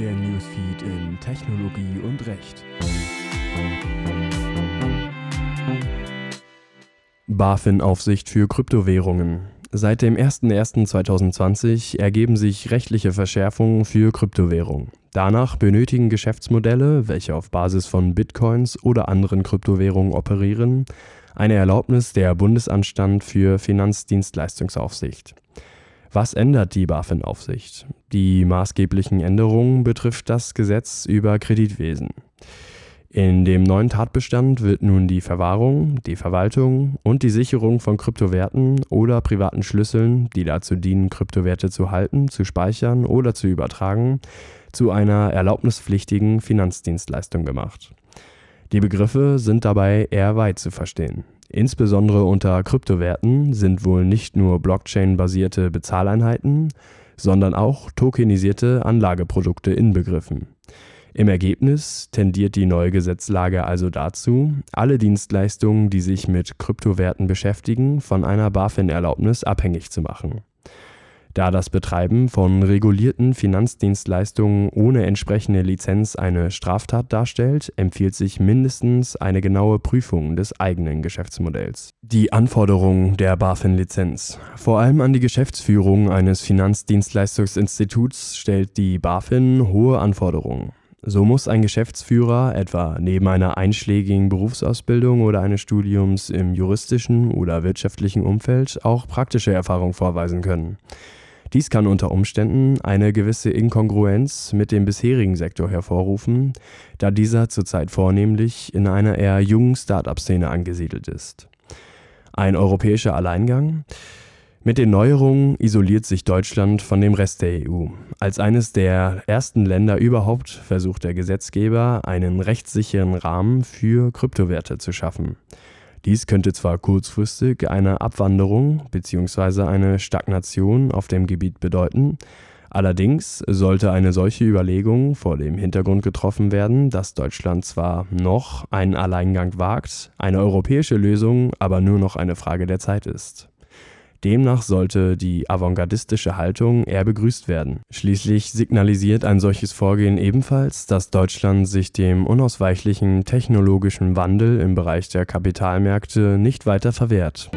Der Newsfeed in Technologie und Recht. BaFin-Aufsicht für Kryptowährungen. Seit dem 01.01.2020 ergeben sich rechtliche Verschärfungen für Kryptowährungen. Danach benötigen Geschäftsmodelle, welche auf Basis von Bitcoins oder anderen Kryptowährungen operieren, eine Erlaubnis der Bundesanstalt für Finanzdienstleistungsaufsicht. Was ändert die BaFin-Aufsicht? Die maßgeblichen Änderungen betrifft das Gesetz über Kreditwesen. In dem neuen Tatbestand wird nun die Verwahrung, die Verwaltung und die Sicherung von Kryptowerten oder privaten Schlüsseln, die dazu dienen, Kryptowerte zu halten, zu speichern oder zu übertragen, zu einer erlaubnispflichtigen Finanzdienstleistung gemacht. Die Begriffe sind dabei eher weit zu verstehen. Insbesondere unter Kryptowerten sind wohl nicht nur Blockchain-basierte Bezahleinheiten, sondern auch tokenisierte Anlageprodukte inbegriffen. Im Ergebnis tendiert die neue Gesetzlage also dazu, alle Dienstleistungen, die sich mit Kryptowerten beschäftigen, von einer BaFin-Erlaubnis abhängig zu machen. Da das Betreiben von regulierten Finanzdienstleistungen ohne entsprechende Lizenz eine Straftat darstellt, empfiehlt sich mindestens eine genaue Prüfung des eigenen Geschäftsmodells. Die Anforderungen der BaFin-Lizenz. Vor allem an die Geschäftsführung eines Finanzdienstleistungsinstituts stellt die BaFin hohe Anforderungen. So muss ein Geschäftsführer etwa neben einer einschlägigen Berufsausbildung oder eines Studiums im juristischen oder wirtschaftlichen Umfeld auch praktische Erfahrung vorweisen können. Dies kann unter Umständen eine gewisse Inkongruenz mit dem bisherigen Sektor hervorrufen, da dieser zurzeit vornehmlich in einer eher jungen Start-up-Szene angesiedelt ist. Ein europäischer Alleingang? Mit den Neuerungen isoliert sich Deutschland von dem Rest der EU. Als eines der ersten Länder überhaupt versucht der Gesetzgeber, einen rechtssicheren Rahmen für Kryptowerte zu schaffen. Dies könnte zwar kurzfristig eine Abwanderung bzw. eine Stagnation auf dem Gebiet bedeuten, allerdings sollte eine solche Überlegung vor dem Hintergrund getroffen werden, dass Deutschland zwar noch einen Alleingang wagt, eine europäische Lösung aber nur noch eine Frage der Zeit ist. Demnach sollte die avantgardistische Haltung eher begrüßt werden. Schließlich signalisiert ein solches Vorgehen ebenfalls, dass Deutschland sich dem unausweichlichen technologischen Wandel im Bereich der Kapitalmärkte nicht weiter verwehrt.